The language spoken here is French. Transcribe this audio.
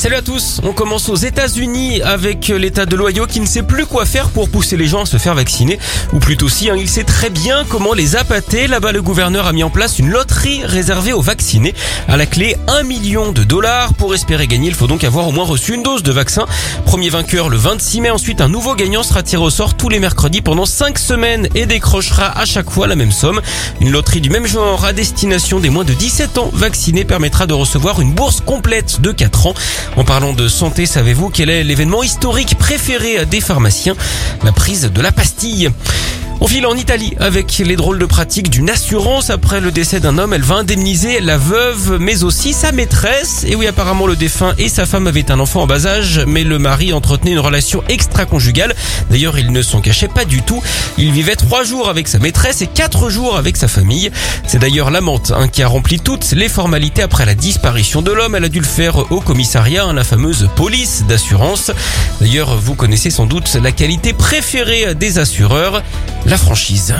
Salut à tous, on commence aux États-Unis avec l'état de l'Ohio qui ne sait plus quoi faire pour pousser les gens à se faire vacciner. Ou plutôt si, hein, il sait très bien comment les appâter. Là-bas, le gouverneur a mis en place une loterie réservée aux vaccinés. À la clé, 1 million de dollars. Pour espérer gagner, il faut donc avoir au moins reçu une dose de vaccin. Premier vainqueur le 26 mai. Ensuite, un nouveau gagnant sera tiré au sort tous les mercredis pendant 5 semaines et décrochera à chaque fois la même somme. Une loterie du même genre à destination des moins de 17 ans vaccinés permettra de recevoir une bourse complète de 4 ans. En parlant de santé, savez-vous quel est l'événement historique préféré des pharmaciens? La prise de la pastille. On file en Italie avec les drôles de pratiques d'une assurance. Après le décès d'un homme, elle va indemniser la veuve, mais aussi sa maîtresse. Et oui, apparemment, le défunt et sa femme avaient un enfant en bas âge, mais le mari entretenait une relation extra-conjugale. D'ailleurs, ils ne s'en cachaient pas du tout. Il vivait trois jours avec sa maîtresse et quatre jours avec sa famille. C'est d'ailleurs l'amante hein, qui a rempli toutes les formalités après la disparition de l'homme. Elle a dû le faire au commissariat, hein, la fameuse police d'assurance. D'ailleurs, vous connaissez sans doute la qualité préférée des assureurs la franchise.